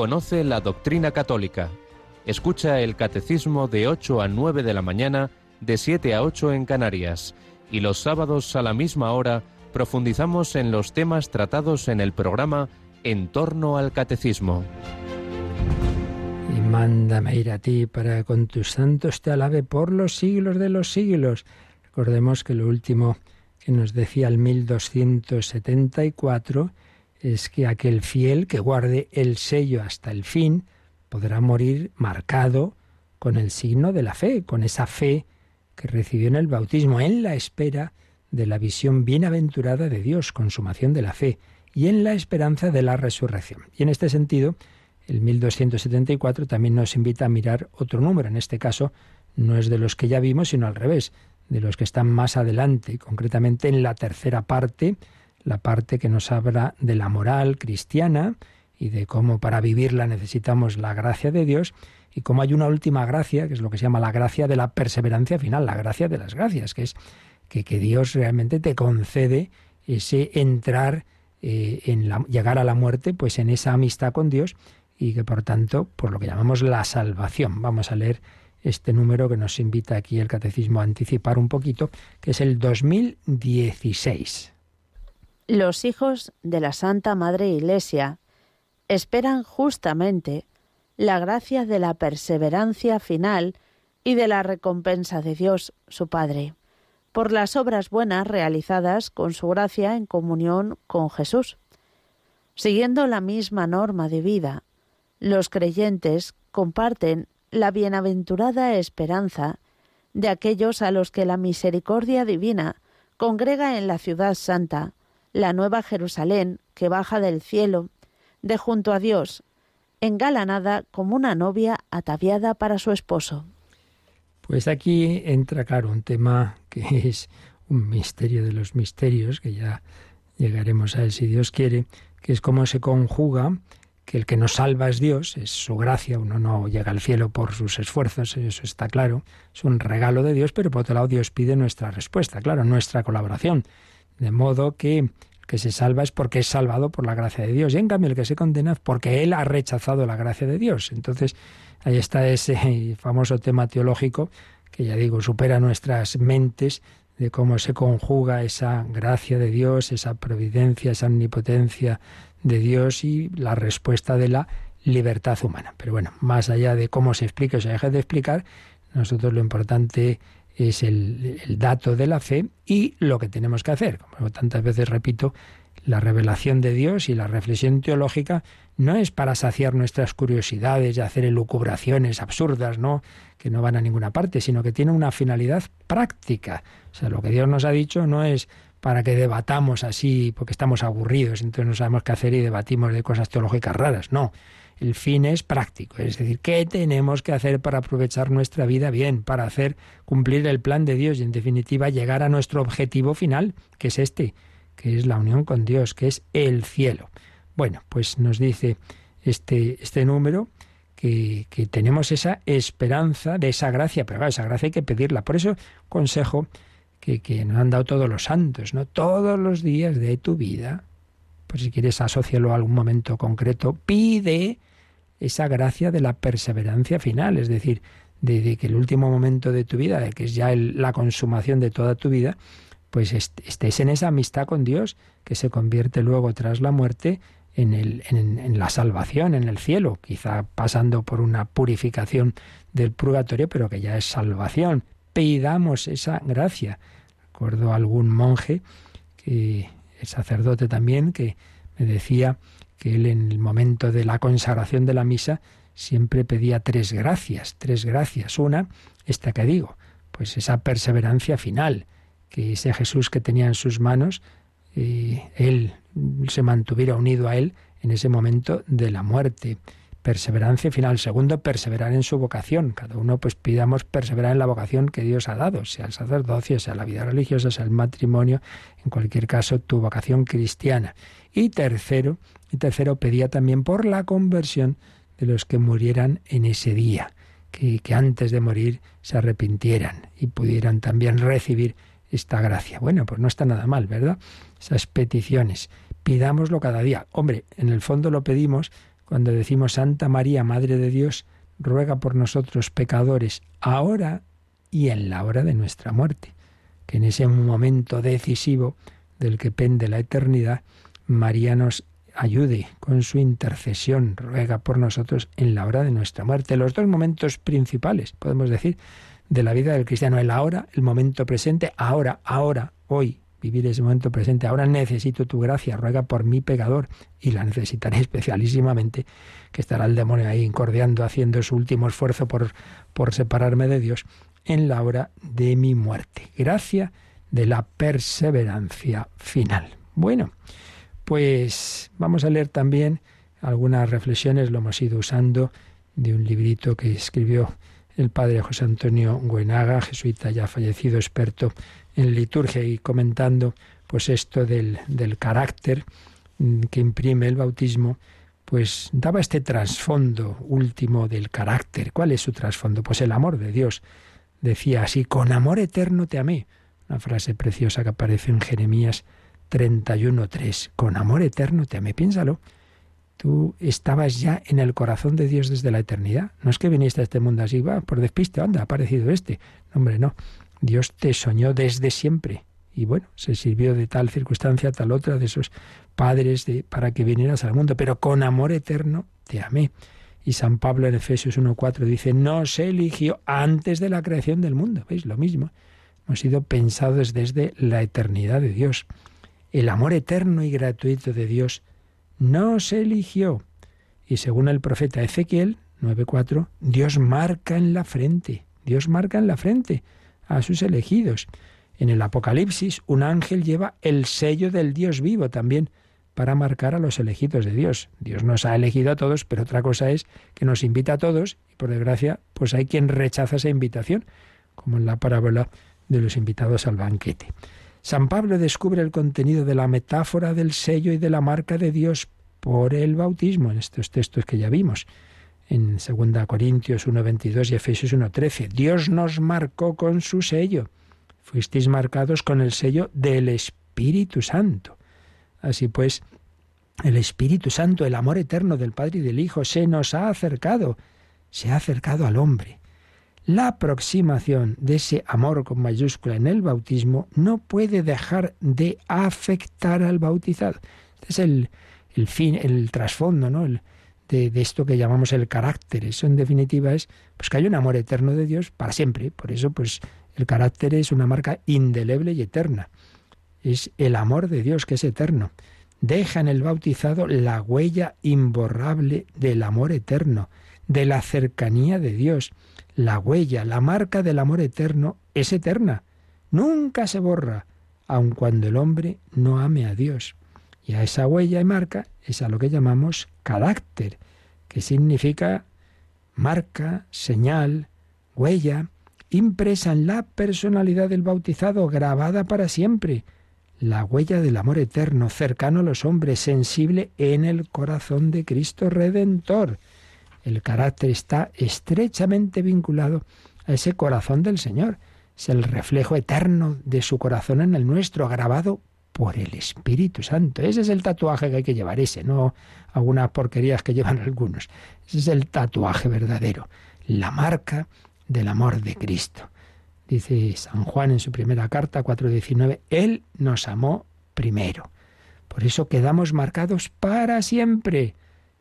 Conoce la doctrina católica. Escucha el catecismo de 8 a 9 de la mañana, de 7 a 8 en Canarias. Y los sábados a la misma hora profundizamos en los temas tratados en el programa En torno al catecismo. Y mándame ir a ti para con tus santos te alabe por los siglos de los siglos. Recordemos que lo último que nos decía el 1274 es que aquel fiel que guarde el sello hasta el fin podrá morir marcado con el signo de la fe, con esa fe que recibió en el bautismo, en la espera de la visión bienaventurada de Dios, consumación de la fe, y en la esperanza de la resurrección. Y en este sentido, el 1274 también nos invita a mirar otro número. En este caso, no es de los que ya vimos, sino al revés, de los que están más adelante, concretamente en la tercera parte, la parte que nos habla de la moral cristiana y de cómo para vivirla necesitamos la gracia de Dios y cómo hay una última gracia, que es lo que se llama la gracia de la perseverancia final, la gracia de las gracias, que es que, que Dios realmente te concede ese entrar eh, en la, llegar a la muerte, pues en esa amistad con Dios y que por tanto, por lo que llamamos la salvación. Vamos a leer este número que nos invita aquí el catecismo a anticipar un poquito, que es el 2016. Los hijos de la Santa Madre Iglesia esperan justamente la gracia de la perseverancia final y de la recompensa de Dios, su Padre, por las obras buenas realizadas con su gracia en comunión con Jesús. Siguiendo la misma norma de vida, los creyentes comparten la bienaventurada esperanza de aquellos a los que la misericordia divina congrega en la ciudad santa, la nueva Jerusalén que baja del cielo, de junto a Dios, engalanada como una novia ataviada para su esposo. Pues aquí entra, claro, un tema que es un misterio de los misterios, que ya llegaremos a él si Dios quiere, que es cómo se conjuga que el que nos salva es Dios, es su gracia, uno no llega al cielo por sus esfuerzos, eso está claro, es un regalo de Dios, pero por otro lado Dios pide nuestra respuesta, claro, nuestra colaboración. De modo que el que se salva es porque es salvado por la gracia de Dios, y en cambio el que se condena es porque él ha rechazado la gracia de Dios. Entonces, ahí está ese famoso tema teológico que ya digo, supera nuestras mentes de cómo se conjuga esa gracia de Dios, esa providencia, esa omnipotencia de Dios y la respuesta de la libertad humana. Pero bueno, más allá de cómo se explica o se deja de explicar, nosotros lo importante es el, el, dato de la fe y lo que tenemos que hacer. Como tantas veces repito, la revelación de Dios y la reflexión teológica no es para saciar nuestras curiosidades y hacer elucubraciones absurdas, ¿no? que no van a ninguna parte, sino que tiene una finalidad práctica. O sea, lo que Dios nos ha dicho no es para que debatamos así porque estamos aburridos, entonces no sabemos qué hacer y debatimos de cosas teológicas raras. No, el fin es práctico, es decir, ¿qué tenemos que hacer para aprovechar nuestra vida bien, para hacer cumplir el plan de Dios y en definitiva llegar a nuestro objetivo final, que es este, que es la unión con Dios, que es el cielo? Bueno, pues nos dice este, este número que, que tenemos esa esperanza de esa gracia, pero claro, esa gracia hay que pedirla. Por eso consejo que, que nos han dado todos los santos, ¿no? Todos los días de tu vida, pues si quieres asociarlo a algún momento concreto, pide esa gracia de la perseverancia final, es decir, de, que el último momento de tu vida, de que es ya la consumación de toda tu vida, pues estés en esa amistad con Dios, que se convierte luego tras la muerte en, la salvación, en el cielo, quizá pasando por una purificación del purgatorio, pero que ya es salvación pidamos esa gracia. Recuerdo algún monje, que el sacerdote también, que me decía que él en el momento de la consagración de la misa siempre pedía tres gracias, tres gracias. Una, esta que digo, pues esa perseverancia final, que ese Jesús que tenía en sus manos, eh, él se mantuviera unido a él en ese momento de la muerte perseverancia final. Segundo, perseverar en su vocación. Cada uno pues pidamos perseverar en la vocación que Dios ha dado, sea el sacerdocio, sea la vida religiosa, sea el matrimonio, en cualquier caso tu vocación cristiana. Y tercero, y tercero pedía también por la conversión de los que murieran en ese día, que, que antes de morir se arrepintieran y pudieran también recibir esta gracia. Bueno, pues no está nada mal, ¿verdad? Esas peticiones. Pidámoslo cada día. Hombre, en el fondo lo pedimos cuando decimos Santa María, Madre de Dios, ruega por nosotros pecadores, ahora y en la hora de nuestra muerte. Que en ese momento decisivo del que pende la eternidad, María nos ayude con su intercesión, ruega por nosotros en la hora de nuestra muerte. Los dos momentos principales, podemos decir, de la vida del cristiano, el ahora, el momento presente, ahora, ahora, hoy, vivir ese momento presente. Ahora necesito tu gracia, ruega por mi pecador, y la necesitaré especialísimamente, que estará el demonio ahí incordiando, haciendo su último esfuerzo por, por separarme de Dios en la hora de mi muerte. Gracia de la perseverancia final. Bueno, pues vamos a leer también algunas reflexiones, lo hemos ido usando, de un librito que escribió el padre José Antonio Guenaga, jesuita ya fallecido, experto en liturgia y comentando pues esto del, del carácter mm, que imprime el bautismo, pues daba este trasfondo último del carácter. ¿Cuál es su trasfondo? Pues el amor de Dios. Decía así, con amor eterno te amé. Una frase preciosa que aparece en Jeremías 31.3. Con amor eterno te amé. Piénsalo. Tú estabas ya en el corazón de Dios desde la eternidad. No es que viniste a este mundo así, va, por despiste, anda, ha aparecido este. No, hombre, no. Dios te soñó desde siempre. Y bueno, se sirvió de tal circunstancia, tal otra, de esos padres para que vinieras al mundo. Pero con amor eterno te amé. Y San Pablo en Efesios 1.4 dice, no se eligió antes de la creación del mundo. ¿Veis? Lo mismo. Hemos sido pensados desde la eternidad de Dios. El amor eterno y gratuito de Dios no se eligió. Y según el profeta Ezequiel 9.4, Dios marca en la frente, Dios marca en la frente a sus elegidos. En el Apocalipsis, un ángel lleva el sello del Dios vivo también para marcar a los elegidos de Dios. Dios nos ha elegido a todos, pero otra cosa es que nos invita a todos y por desgracia, pues hay quien rechaza esa invitación, como en la parábola de los invitados al banquete. San Pablo descubre el contenido de la metáfora del sello y de la marca de Dios por el bautismo en estos textos que ya vimos en 2 Corintios 1.22 y Efesios 1.13. Dios nos marcó con su sello. Fuisteis marcados con el sello del Espíritu Santo. Así pues, el Espíritu Santo, el amor eterno del Padre y del Hijo, se nos ha acercado, se ha acercado al hombre. La aproximación de ese amor con mayúscula en el bautismo no puede dejar de afectar al bautizado. Este es el, el fin, el trasfondo, ¿no? El, de, esto que llamamos el carácter. Eso en definitiva es pues que hay un amor eterno de Dios para siempre. Por eso, pues, el carácter es una marca indeleble y eterna. Es el amor de Dios que es eterno. Deja en el bautizado la huella imborrable del amor eterno, de la cercanía de Dios la huella, la marca del amor eterno es eterna. Nunca se borra, aun cuando el hombre no ame a Dios. Y a esa huella y marca es a lo que llamamos carácter, que significa marca, señal, huella, impresa en la personalidad del bautizado, grabada para siempre. La huella del amor eterno, cercano a los hombres, sensible en el corazón de Cristo Redentor. El carácter está estrechamente vinculado a ese corazón del Señor. Es el reflejo eterno de su corazón en el nuestro, grabado por el Espíritu Santo. Ese es el tatuaje que hay que llevar, ese, no algunas porquerías que llevan algunos. Ese es el tatuaje verdadero, la marca del amor de Cristo. Dice San Juan en su primera carta 4.19, Él nos amó primero. Por eso quedamos marcados para siempre.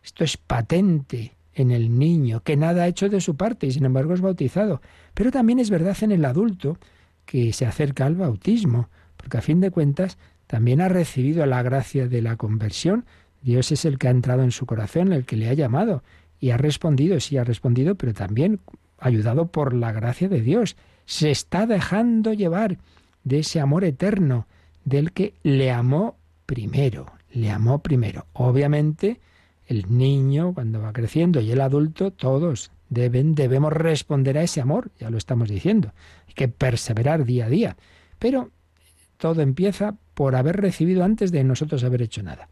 Esto es patente en el niño, que nada ha hecho de su parte y sin embargo es bautizado. Pero también es verdad en el adulto que se acerca al bautismo, porque a fin de cuentas también ha recibido la gracia de la conversión. Dios es el que ha entrado en su corazón, el que le ha llamado y ha respondido, sí ha respondido, pero también ayudado por la gracia de Dios. Se está dejando llevar de ese amor eterno del que le amó primero, le amó primero. Obviamente, el niño cuando va creciendo y el adulto, todos deben, debemos responder a ese amor, ya lo estamos diciendo. Hay que perseverar día a día. Pero todo empieza por haber recibido antes de nosotros haber hecho nada.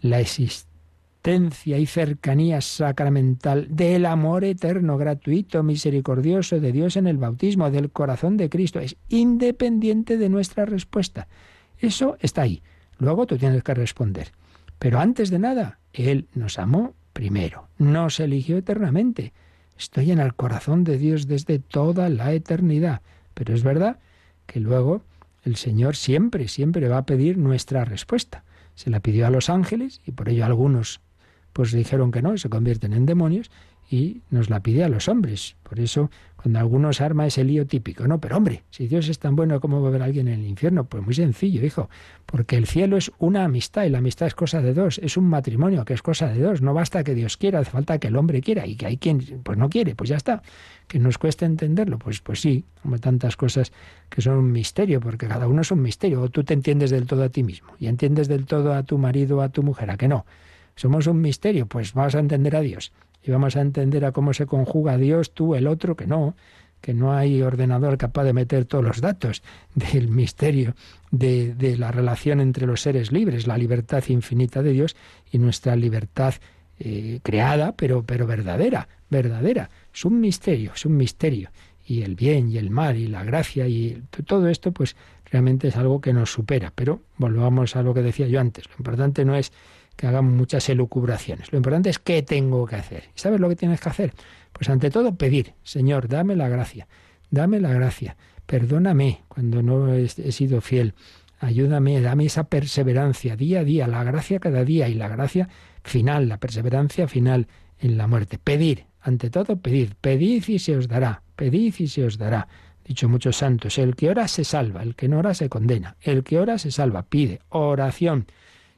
La existencia y cercanía sacramental del amor eterno, gratuito, misericordioso de Dios en el bautismo, del corazón de Cristo, es independiente de nuestra respuesta. Eso está ahí. Luego tú tienes que responder. Pero antes de nada, Él nos amó primero. Nos eligió eternamente. Estoy en el corazón de Dios desde toda la eternidad. Pero es verdad que luego el Señor siempre, siempre va a pedir nuestra respuesta. Se la pidió a los ángeles y por ello algunos pues dijeron que no, se convierten en demonios y nos la pide a los hombres. Por eso, cuando algunos arma ese lío típico, no, pero hombre, si Dios es tan bueno, ¿cómo va a haber alguien en el infierno? Pues muy sencillo, hijo, porque el cielo es una amistad y la amistad es cosa de dos, es un matrimonio que es cosa de dos, no basta que Dios quiera, hace falta que el hombre quiera y que hay quien pues no quiere, pues ya está. Que nos cuesta entenderlo, pues pues sí, como tantas cosas que son un misterio, porque cada uno es un misterio, o tú te entiendes del todo a ti mismo y entiendes del todo a tu marido a tu mujer, a que no. Somos un misterio, pues vas a entender a Dios y vamos a entender a cómo se conjuga Dios, tú, el otro, que no, que no hay ordenador capaz de meter todos los datos del misterio de, de, la relación entre los seres libres, la libertad infinita de Dios y nuestra libertad eh, creada, pero, pero verdadera, verdadera. Es un misterio, es un misterio. Y el bien y el mal y la gracia y todo esto, pues realmente es algo que nos supera. Pero volvamos a lo que decía yo antes. Lo importante no es que hagamos muchas elucubraciones. Lo importante es qué tengo que hacer. ¿Y sabes lo que tienes que hacer? Pues ante todo pedir, Señor, dame la gracia, dame la gracia, perdóname cuando no he, sido fiel, ayúdame, dame esa perseverancia día a día, la gracia cada día y la gracia final, la perseverancia final en la muerte. Pedir, ante todo pedid, pedid y se os dará, pedid y se os dará. Dicho muchos santos, el que ora se salva, el que no ora se condena, el que ora se salva, pide, oración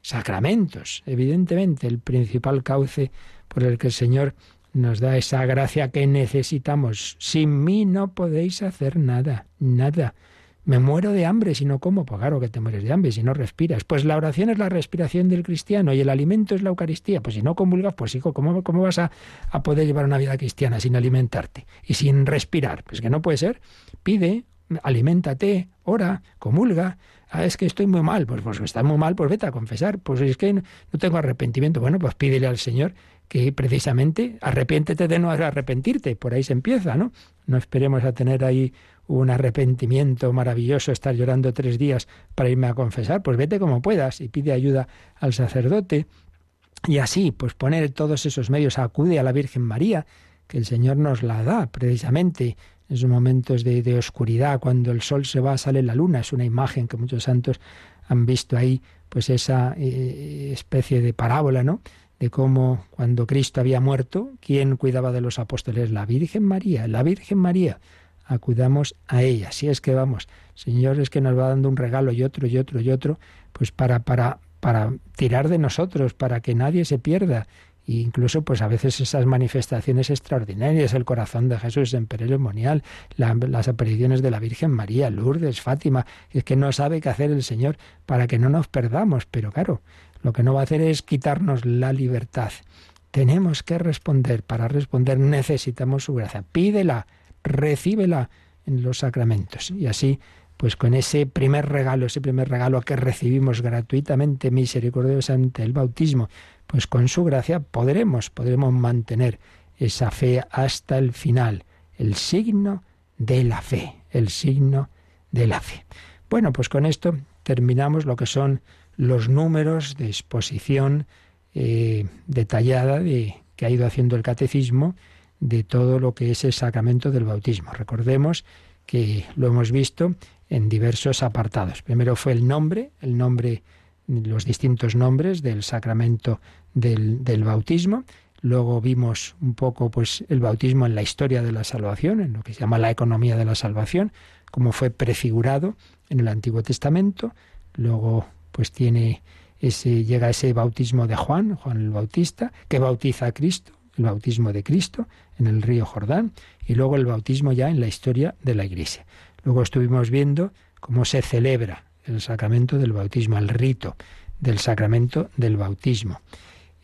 sacramentos, evidentemente, el principal cauce por el que el Señor nos da esa gracia que necesitamos. Sin mí no podéis hacer nada, nada. Me muero de hambre si no como. Pues claro que te mueres de hambre si no respiras. Pues la oración es la respiración del cristiano y el alimento es la Eucaristía. Pues si no comulgas, pues hijo, ¿cómo, cómo vas a, a poder llevar una vida cristiana sin alimentarte y sin respirar? Pues que no puede ser. Pide, aliméntate, ora, comulga. Ah, es que estoy muy mal. Pues, pues está muy mal, pues vete a confesar. Pues es que no, tengo arrepentimiento. Bueno, pues pídele al Señor que precisamente arrepiéntete de no arrepentirte. Por ahí se empieza, ¿no? No esperemos a tener ahí un arrepentimiento maravilloso, estar llorando tres días para irme a confesar. Pues vete como puedas y pide ayuda al sacerdote. Y así, pues poner todos esos medios, acude a la Virgen María, que el Señor nos la da precisamente en esos momentos de, oscuridad, cuando el sol se va, sale la luna. Es una imagen que muchos santos han visto ahí, pues esa eh, especie de parábola, ¿no? De cómo cuando Cristo había muerto, ¿quién cuidaba de los apóstoles? La Virgen María, la Virgen María. Acudamos a ella. Si es que vamos, Señor es que nos va dando un regalo y otro y otro y otro, pues para, para, para tirar de nosotros, para que nadie se pierda incluso pues a veces esas manifestaciones extraordinarias, el corazón de Jesús en Perelomonial, las apariciones de la Virgen María, Lourdes, Fátima, es que no sabe qué hacer el Señor para que no nos perdamos, pero claro, lo que no va a hacer es quitarnos la libertad. Tenemos que responder, para responder necesitamos su gracia. Pídela, recíbela en los sacramentos y así pues con ese primer regalo, ese primer regalo que recibimos gratuitamente, misericordiosamente, el bautismo, pues con su gracia podremos, podremos mantener esa fe hasta el final, el signo de la fe, el signo de la fe. Bueno, pues con esto terminamos lo que son los números de exposición eh, detallada de, que ha ido haciendo el catecismo de todo lo que es el sacramento del bautismo. Recordemos que lo hemos visto en diversos apartados. Primero fue el nombre, el nombre los distintos nombres del sacramento del, del, bautismo. Luego vimos un poco pues, el bautismo en la historia de la salvación, en lo que se llama la economía de la salvación, cómo fue prefigurado en el Antiguo Testamento. Luego pues tiene ese, llega ese bautismo de Juan, Juan el Bautista, que bautiza a Cristo, el bautismo de Cristo en el río Jordán, y luego el bautismo ya en la historia de la Iglesia. Luego estuvimos viendo cómo se celebra el sacramento del bautismo, el rito del sacramento del bautismo.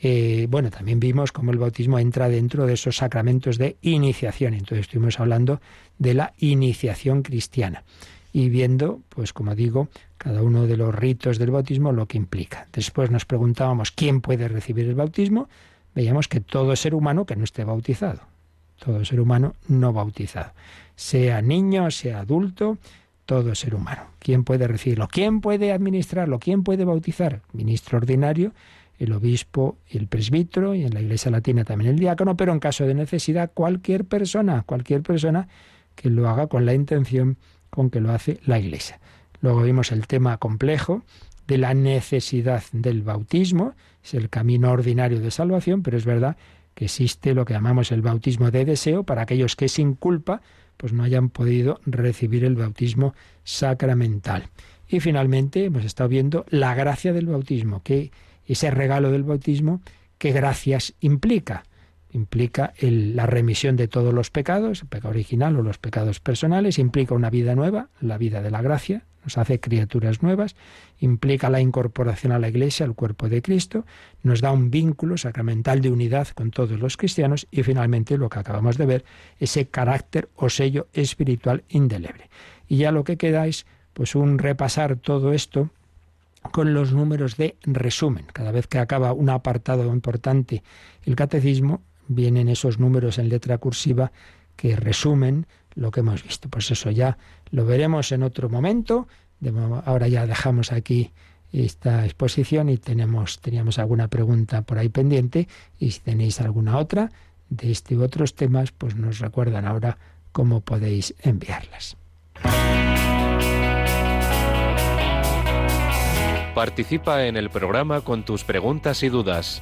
Eh, bueno, también vimos cómo el bautismo entra dentro de esos sacramentos de iniciación. Entonces estuvimos hablando de la iniciación cristiana y viendo, pues como digo, cada uno de los ritos del bautismo lo que implica. Después nos preguntábamos quién puede recibir el bautismo. Veíamos que todo ser humano que no esté bautizado, todo ser humano no bautizado, sea niño, sea adulto, todo ser humano. ¿Quién puede recibirlo? ¿Quién puede administrarlo? ¿Quién puede bautizar? Ministro ordinario el obispo el presbítero, y en la Iglesia Latina también el diácono, pero en caso de necesidad cualquier persona, cualquier persona que lo haga con la intención con que lo hace la Iglesia. Luego vimos el tema complejo de la necesidad del bautismo, es el camino ordinario de salvación, pero es verdad que existe lo que llamamos el bautismo de deseo para aquellos que sin culpa pues no hayan podido recibir el bautismo sacramental. Y finalmente hemos estado viendo la gracia del bautismo, que ese regalo del bautismo, qué gracias implica. Implica la remisión de todos los pecados, el pecado original o los pecados personales, implica una vida nueva, la vida de la gracia, nos hace criaturas nuevas, implica la incorporación a la Iglesia, al cuerpo de Cristo, nos da un vínculo sacramental de unidad con todos los cristianos y finalmente lo que acabamos de ver, ese carácter o sello espiritual indeleble. Y ya lo que queda es pues un repasar todo esto con los números de resumen. Cada vez que acaba un apartado importante el catecismo, vienen esos números en letra cursiva que resumen lo que hemos visto. Pues eso ya lo veremos en otro momento. Ahora ya dejamos aquí esta exposición y tenemos, teníamos alguna pregunta por ahí pendiente y si tenéis alguna otra de este u otros temas, pues nos recuerdan ahora cómo podéis enviarlas. Participa en el programa con tus preguntas y dudas.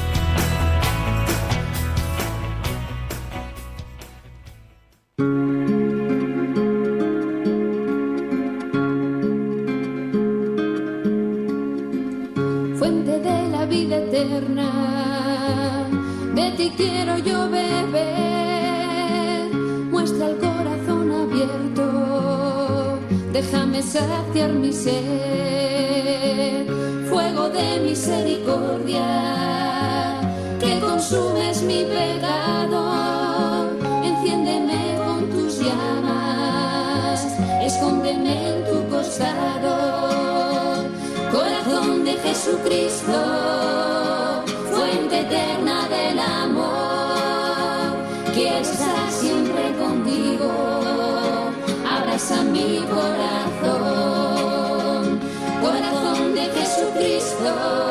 Fuente de la vida eterna, de ti quiero yo beber. Muestra el corazón abierto, déjame saciar mi sed. Fuego de misericordia, que consumes mi pecado en tu costado. Corazón de Jesucristo, fuente eterna del amor. Quiero estar siempre contigo, abraza mi corazón. Corazón de Jesucristo,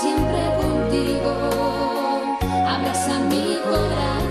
siempre contigo, abraza mi corazón.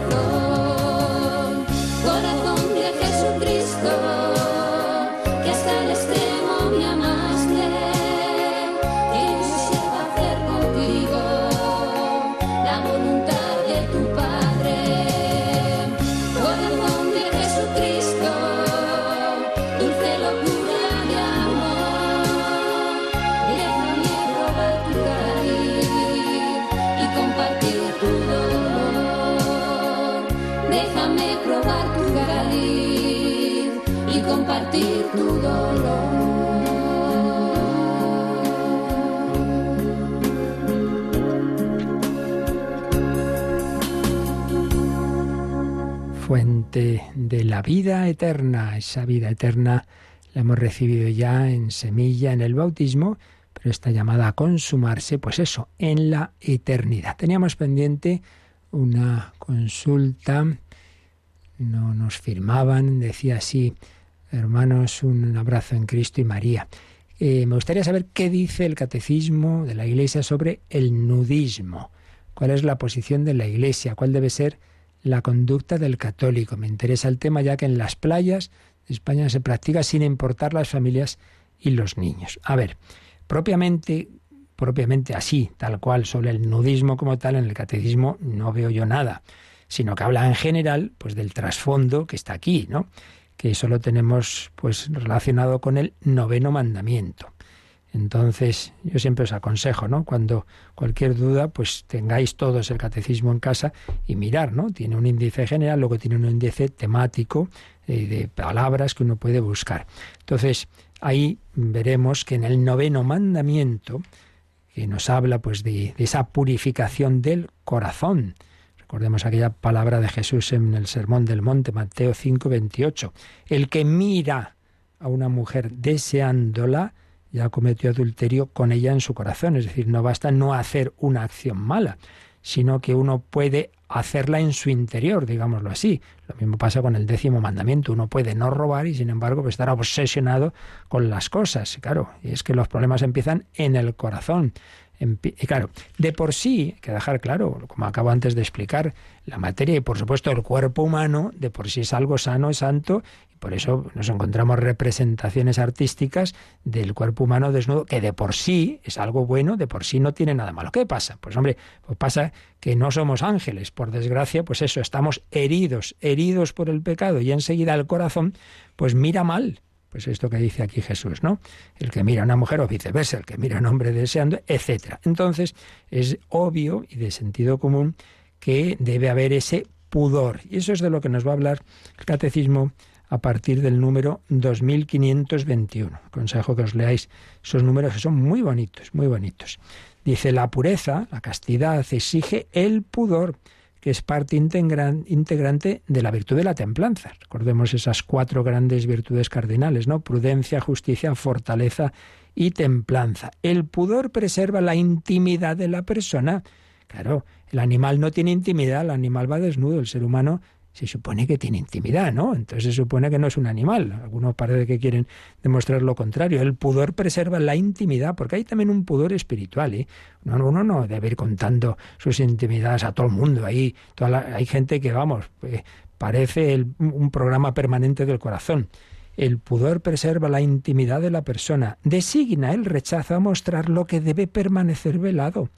Fuente de la vida eterna. Esa vida eterna la hemos recibido ya en semilla, en el bautismo, pero está llamada a consumarse, pues eso, en la eternidad. Teníamos pendiente una consulta, no nos firmaban, decía así, hermanos, un abrazo en Cristo y María. Eh, me gustaría saber qué dice el catecismo de la Iglesia sobre el nudismo. ¿Cuál es la posición de la Iglesia? ¿Cuál debe ser la conducta del católico? Me interesa el tema ya que en las playas de España se practica sin importar las familias y los niños. A ver, propiamente propiamente así, tal cual, sobre el nudismo como tal, en el catecismo no veo yo nada, sino que habla en general pues del trasfondo que está aquí, ¿no? Que eso lo tenemos pues relacionado con el noveno mandamiento. Entonces, yo siempre os aconsejo, ¿no? Cuando cualquier duda, pues tengáis todos el catecismo en casa y mirar, ¿no? Tiene un índice general, luego tiene un índice temático eh, de palabras que uno puede buscar. Entonces, ahí veremos que en el noveno mandamiento, que nos habla pues de, esa purificación del corazón. Recordemos aquella palabra de Jesús en el Sermón del Monte, Mateo 5, 28. El que mira a una mujer deseándola, ya cometió adulterio con ella en su corazón. Es decir, no basta no hacer una acción mala, sino que uno puede hacerla en su interior, digámoslo así. Lo mismo pasa con el décimo mandamiento. Uno puede no robar y sin embargo pues, estar obsesionado con las cosas. Claro, y es que los problemas empiezan en el corazón. Y claro, de por sí, hay que dejar claro, como acabo antes de explicar, la materia y por supuesto el cuerpo humano de por sí es algo sano, es santo, y por eso nos encontramos representaciones artísticas del cuerpo humano desnudo, que de por sí es algo bueno, de por sí no tiene nada malo. ¿Qué pasa? Pues hombre, pues pasa que no somos ángeles, por desgracia, pues eso, estamos heridos, heridos por el pecado, y enseguida el corazón, pues mira mal, pues esto que dice aquí Jesús, ¿no? El que mira a una mujer o viceversa, el que mira a un hombre deseando, etcétera. Entonces, es obvio y de sentido común que debe haber ese pudor. Y eso es de lo que nos va a hablar el catecismo a partir del número 2521. Consejo que os leáis esos números que son muy bonitos, muy bonitos. Dice, la pureza, la castidad, exige el pudor que es parte integrante de la virtud de la templanza. Recordemos esas cuatro grandes virtudes cardinales, ¿no? Prudencia, justicia, fortaleza y templanza. El pudor preserva la intimidad de la persona. Claro, el animal no tiene intimidad, el animal va desnudo, el ser humano se supone que tiene intimidad, ¿no? Entonces se supone que no es un animal. Algunos parece que quieren demostrar lo contrario. El pudor preserva la intimidad, porque hay también un pudor espiritual, ¿eh? Uno, no debe ir contando sus intimidades a todo el mundo. Ahí hay gente que, vamos, eh, parece un programa permanente del corazón. El pudor preserva la intimidad de la persona, designa el rechazo a mostrar lo que debe permanecer velado.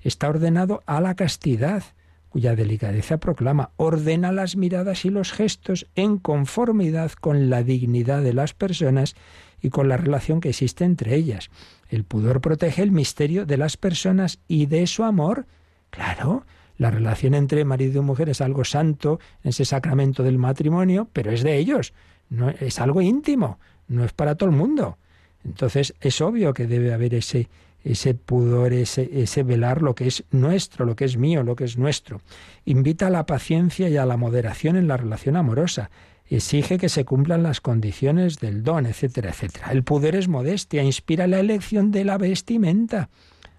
Está ordenado a la castidad cuya delicadeza proclama, ordena las miradas y los gestos en conformidad con la dignidad de las personas y con la relación que existe entre ellas. El pudor protege el misterio de las personas y de su amor. Claro, la relación entre marido y mujer es algo santo en ese sacramento del matrimonio, pero es de ellos, no es algo íntimo, no es para todo el mundo. Entonces es obvio que debe haber ese ese pudor, ese, ese velar lo que es nuestro, lo que es mío, lo que es nuestro. Invita a la paciencia y a la moderación en la relación amorosa. Exige que se cumplan las condiciones del don, etcétera, etcétera. El pudor es modestia, inspira la elección de la vestimenta.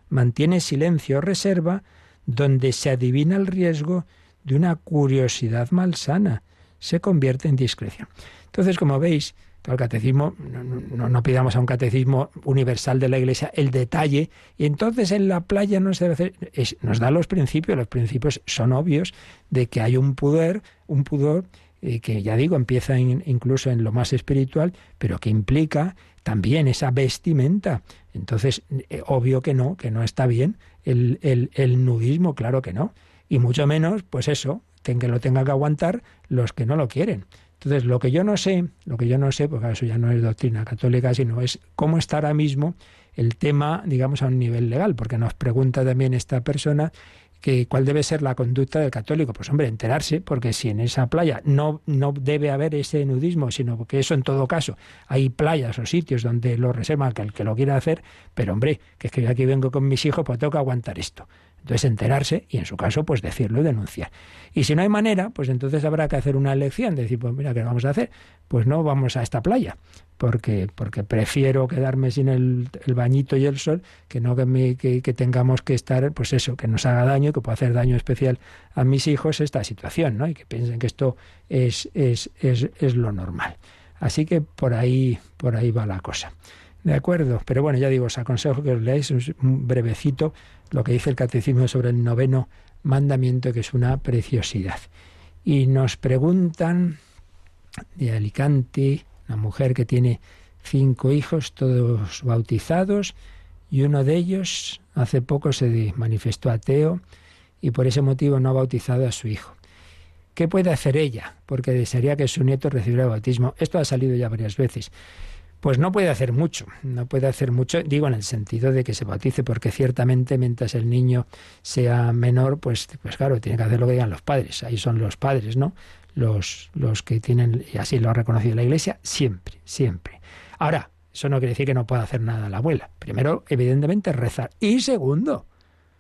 Mantiene silencio o reserva donde se adivina el riesgo de una curiosidad malsana. Se convierte en discreción. Entonces, como veis, el catecismo, no, pidamos a un catecismo universal de la Iglesia el detalle, y entonces en la playa no se debe hacer, nos da los principios, los principios son obvios de que hay un pudor, un pudor eh, que ya digo, empieza incluso en lo más espiritual, pero que implica también esa vestimenta. Entonces, eh, obvio que no, que no está bien el, el, el nudismo, claro que no. Y mucho menos, pues eso, que lo tenga que aguantar los que no lo quieren. Entonces, lo que yo no sé, lo que yo no sé, porque eso ya no es doctrina católica, sino es cómo está ahora mismo el tema, digamos, a un nivel legal, porque nos pregunta también esta persona que cuál debe ser la conducta del católico. Pues hombre, enterarse, porque si en esa playa no, no debe haber ese nudismo, sino que eso en todo caso hay playas o sitios donde lo reservan que el que lo quiera hacer, pero hombre, que es que yo aquí vengo con mis hijos, pues tengo que aguantar esto. Entonces enterarse y en su caso pues decirlo y denunciar. Y si no hay manera, pues entonces habrá que hacer una elección, decir, pues mira, ¿qué vamos a hacer? Pues no vamos a esta playa, porque, porque prefiero quedarme sin el, bañito y el sol que no que, que, tengamos que estar, pues eso, que nos haga daño, que pueda hacer daño especial a mis hijos esta situación, ¿no? Y que piensen que esto es, es, es, es lo normal. Así que por ahí, por ahí va la cosa. De acuerdo, pero bueno, ya digo, os aconsejo que os leáis un brevecito lo que dice el catecismo sobre el noveno mandamiento, que es una preciosidad. Y nos preguntan de Alicante, una mujer que tiene cinco hijos, todos bautizados, y uno de ellos hace poco se manifestó ateo y por ese motivo no ha bautizado a su hijo. ¿Qué puede hacer ella? Porque desearía que su nieto recibiera el bautismo. Esto ha salido ya varias veces. Pues no puede hacer mucho, no puede hacer mucho, digo en el sentido de que se bautice, porque ciertamente mientras el niño sea menor, pues, pues claro, tiene que hacer lo que digan los padres, ahí son los padres, ¿no? Los, los que tienen, y así lo ha reconocido la Iglesia, siempre, siempre. Ahora, eso no quiere decir que no pueda hacer nada la abuela. Primero, evidentemente, rezar. Y segundo,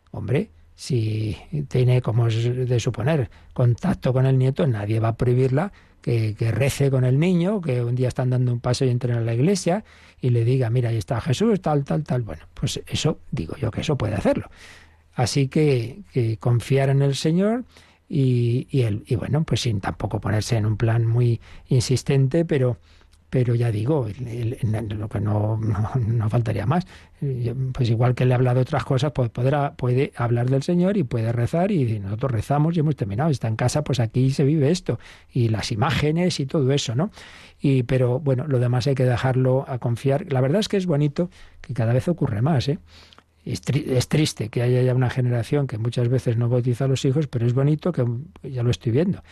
hombre, si tiene, como es de suponer, contacto con el nieto, nadie va a prohibirla que, rece con el niño, que un día están dando un paso y entren a la iglesia y le diga, mira, ahí está Jesús, tal, tal, tal. Bueno, pues eso, digo yo que eso puede hacerlo. Así que, confiar en el Señor y, y, y bueno, pues sin tampoco ponerse en un plan muy insistente, pero pero ya digo, lo que no, no, faltaría más. Pues igual que le habla de otras cosas, pues podrá, puede hablar del Señor y puede rezar y nosotros rezamos y hemos terminado. Está en casa, pues aquí se vive esto y las imágenes y todo eso, ¿no? Y, pero bueno, lo demás hay que dejarlo a confiar. La verdad es que es bonito que cada vez ocurre más, ¿eh? Es, triste que haya ya una generación que muchas veces no bautiza a los hijos, pero es bonito que ya lo estoy viendo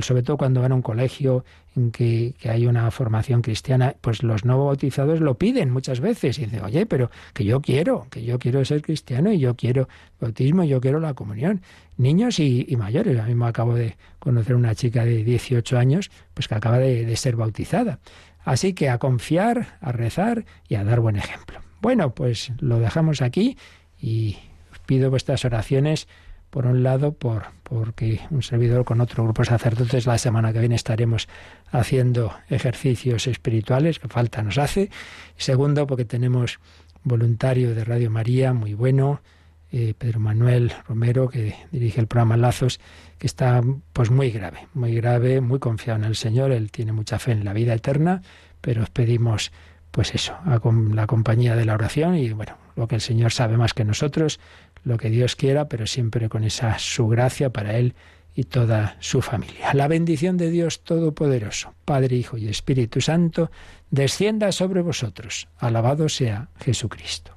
sobre todo cuando van a un colegio en que, hay una formación cristiana, pues los no bautizados lo piden muchas veces y dicen, oye, pero que yo quiero, que yo quiero ser cristiano y yo quiero bautismo, yo quiero la comunión. Niños y, mayores. A mí me acabo de conocer una chica de 18 años, pues que acaba de, de ser bautizada. Así que a confiar, a rezar y a dar buen ejemplo. Bueno, pues lo dejamos aquí y pido vuestras oraciones por un lado, por, porque un servidor con otro grupo de sacerdotes la semana que viene estaremos haciendo ejercicios espirituales, que falta nos hace. segundo, porque tenemos voluntario de Radio María, muy bueno, eh, Pedro Manuel Romero, que dirige el programa Lazos, que está pues muy grave, muy grave, muy confiado en el Señor, él tiene mucha fe en la vida eterna, pero os pedimos pues eso, a la compañía de la oración y bueno, lo que el Señor sabe más que nosotros, lo que Dios quiera, pero siempre con esa su gracia para Él y toda su familia. La bendición de Dios Todopoderoso, Padre, Hijo y Espíritu Santo, descienda sobre vosotros. Alabado sea Jesucristo.